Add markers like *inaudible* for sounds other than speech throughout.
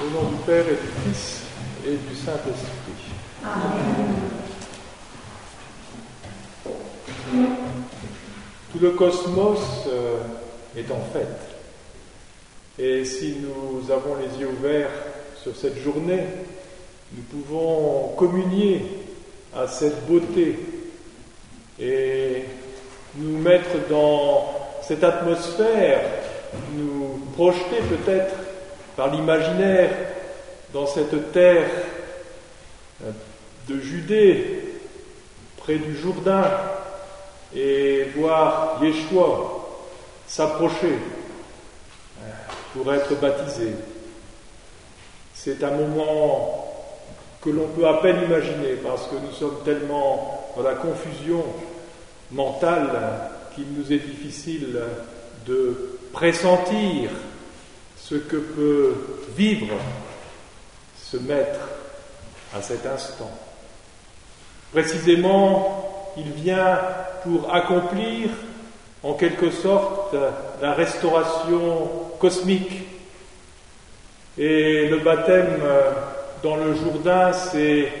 Au nom du Père et du Fils et du Saint-Esprit. Tout le cosmos euh, est en fête. Et si nous avons les yeux ouverts sur cette journée, nous pouvons communier à cette beauté et nous mettre dans cette atmosphère, nous projeter peut-être par l'imaginaire dans cette terre euh, de Judée, près du Jourdain, et voir Yeshua s'approcher euh, pour être baptisé. C'est un moment que l'on peut à peine imaginer parce que nous sommes tellement dans la confusion mentale qu'il nous est difficile de pressentir ce que peut vivre ce maître à cet instant? Précisément, il vient pour accomplir en quelque sorte la restauration cosmique. Et le baptême dans le Jourdain, c'est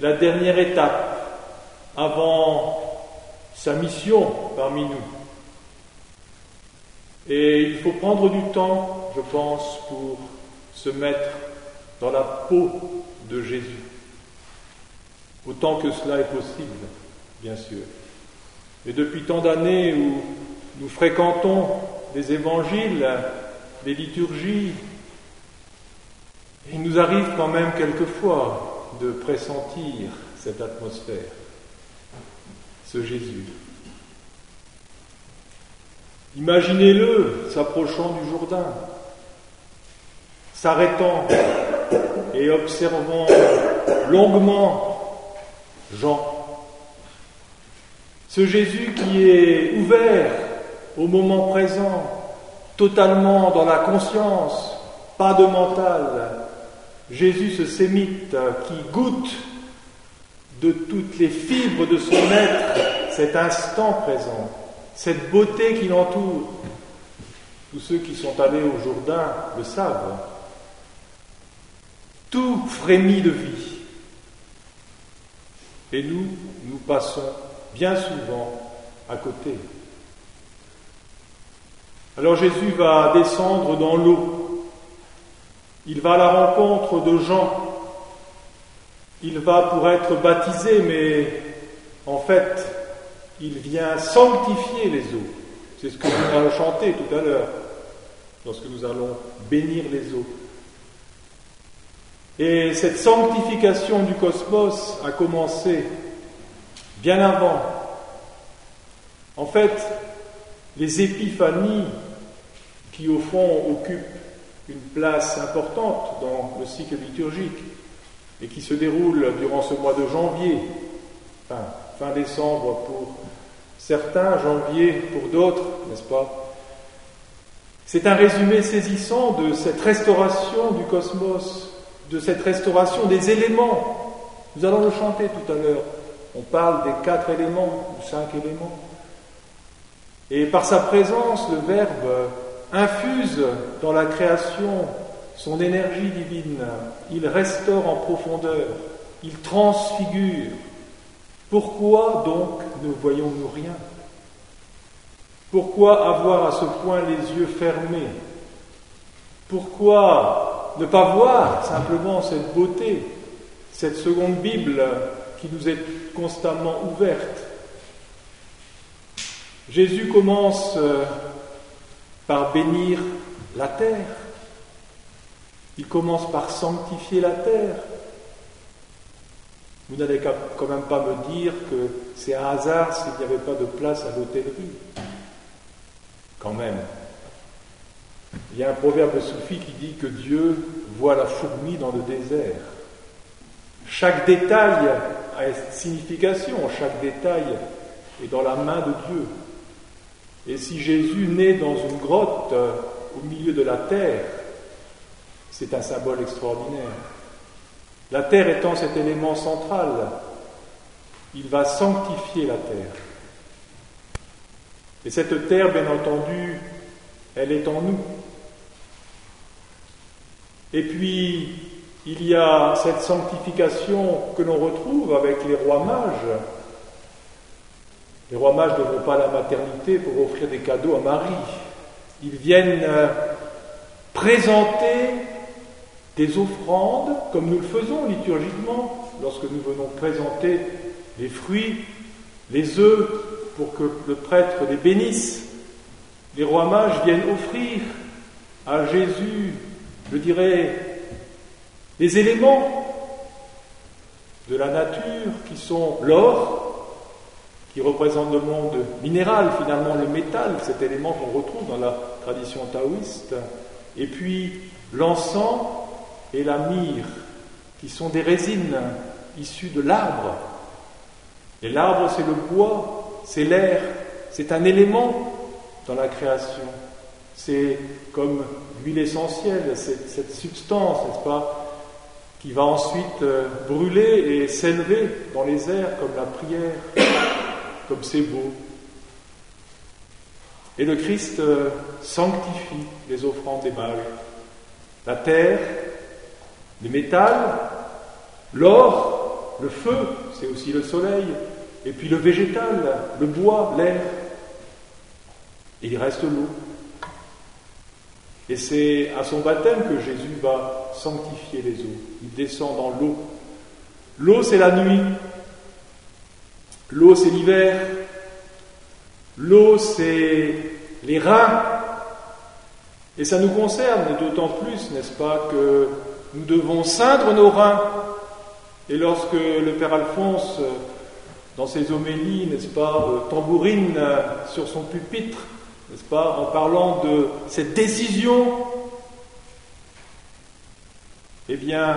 la dernière étape avant sa mission parmi nous. Et il faut prendre du temps, je pense, pour se mettre dans la peau de Jésus. Autant que cela est possible, bien sûr. Et depuis tant d'années où nous fréquentons les évangiles, les liturgies, il nous arrive quand même quelquefois de pressentir cette atmosphère, ce Jésus. Imaginez-le s'approchant du Jourdain, s'arrêtant et observant longuement Jean. Ce Jésus qui est ouvert au moment présent, totalement dans la conscience, pas de mental. Jésus ce sémite qui goûte de toutes les fibres de son être cet instant présent cette beauté qui l'entoure. Tous ceux qui sont allés au Jourdain le savent. Tout frémit de vie. Et nous, nous passons bien souvent à côté. Alors Jésus va descendre dans l'eau. Il va à la rencontre de Jean. Il va pour être baptisé, mais en fait, il vient sanctifier les eaux. C'est ce que nous allons chanter tout à l'heure, lorsque nous allons bénir les eaux. Et cette sanctification du cosmos a commencé bien avant. En fait, les épiphanies, qui au fond occupent une place importante dans le cycle liturgique et qui se déroulent durant ce mois de janvier, fin décembre pour certains, janvier pour d'autres, n'est-ce pas? C'est un résumé saisissant de cette restauration du cosmos, de cette restauration des éléments. Nous allons le chanter tout à l'heure. On parle des quatre éléments, ou cinq éléments. Et par sa présence, le Verbe infuse dans la création son énergie divine. Il restaure en profondeur. Il transfigure. Pourquoi donc ne voyons-nous rien? Pourquoi avoir à ce point les yeux fermés? Pourquoi ne pas voir simplement cette beauté, cette seconde Bible qui nous est constamment ouverte Jésus commence euh, par bénir la terre. Il commence par sanctifier la terre. Vous n'allez quand même pas me dire que c'est un hasard s'il n'y avait pas de place à l'hôtellerie. Quand même. Il y a un proverbe soufi qui dit que Dieu voit la fourmi dans le désert. Chaque détail a une signification, chaque détail est dans la main de Dieu. Et si Jésus naît dans une grotte euh, au milieu de la terre, c'est un symbole extraordinaire. La terre étant cet élément central, il va sanctifier la terre. Et cette terre, bien entendu, elle est en nous. Et puis, il y a cette sanctification que l'on retrouve avec les rois mages. Les rois mages ne vont pas à la maternité pour offrir des cadeaux à Marie. Ils viennent euh, présenter des offrandes, comme nous le faisons liturgiquement, lorsque nous venons présenter les fruits, les œufs, pour que le prêtre les bénisse. Les rois mages viennent offrir à Jésus, je dirais, les éléments de la nature qui sont l'or, qui représente le monde minéral, finalement le métal, cet élément qu'on retrouve dans la tradition taoïste, et puis l'encens et la myrrhe, qui sont des résines issues de l'arbre. Et l'arbre, c'est le bois, c'est l'air, c'est un élément dans la création. C'est comme l'huile essentielle, cette, substance, n'est-ce pas, qui va ensuite euh, brûler et s'élever dans les airs comme la prière, *coughs* comme c'est beau. Et le Christ euh, sanctifie les offrandes des mages. La terre, les métals, l'or, le feu, c'est aussi le soleil, et puis le végétal, le bois, l'air. Et il reste l'eau. Et c'est à son baptême que Jésus va sanctifier les eaux. Il descend dans l'eau. L'eau, c'est la nuit. L'eau, c'est l'hiver. L'eau, c'est les reins. Et ça nous concerne d'autant plus, n'est-ce pas, que nous devons ceindre nos reins. Et lorsque le Père Alphonse, dans ses homélies, n'est-ce pas, euh, tambourine sur son pupitre, n'est-ce pas, en parlant de cette décision, eh bien,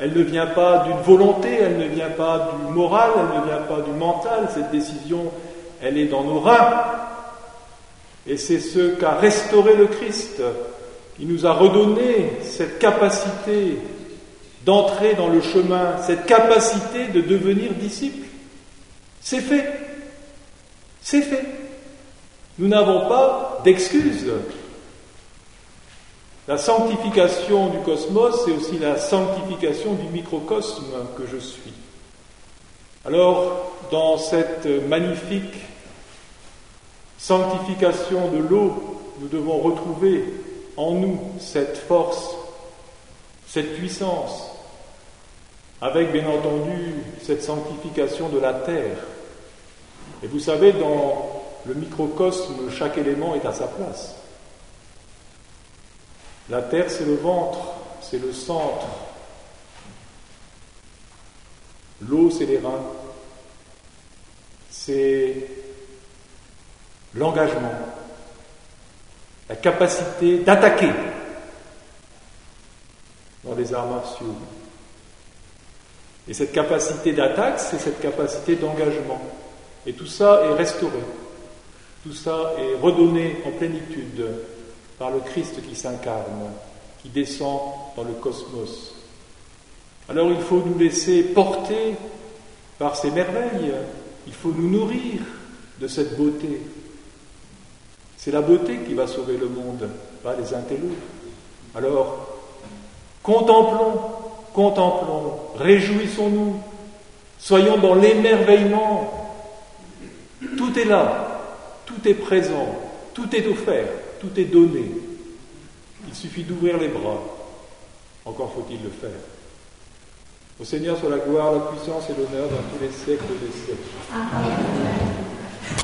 elle ne vient pas d'une volonté, elle ne vient pas du moral, elle ne vient pas du mental, cette décision, elle est dans nos reins. Et c'est ce qu'a restauré le Christ. Il nous a redonné cette capacité d'entrer dans le chemin, cette capacité de devenir disciple. C'est fait. C'est fait. Nous n'avons pas d'excuses. La sanctification du cosmos, c'est aussi la sanctification du microcosme que je suis. Alors, dans cette magnifique sanctification de l'eau, nous devons retrouver en nous cette force, cette puissance, avec bien entendu cette sanctification de la terre. Et vous savez, dans le microcosme, chaque élément est à sa place. La terre, c'est le ventre, c'est le centre. L'eau, c'est les reins. C'est l'engagement, la capacité d'attaquer dans les arts martiaux. Et cette capacité d'attaque, c'est cette capacité d'engagement. Et tout ça est restauré. Tout ça est redonné en plénitude par le Christ qui s'incarne, qui descend dans le cosmos. Alors il faut nous laisser porter par ces merveilles, il faut nous nourrir de cette beauté. C'est la beauté qui va sauver le monde, pas les intellos. Alors, contemplons, contemplons, réjouissons-nous, soyons dans l'émerveillement. Tout est là, tout est présent, tout est offert, tout est donné. Il suffit d'ouvrir les bras. Encore faut-il le faire. Au Seigneur soit la gloire, la puissance et l'honneur dans tous les siècles des siècles. Amen.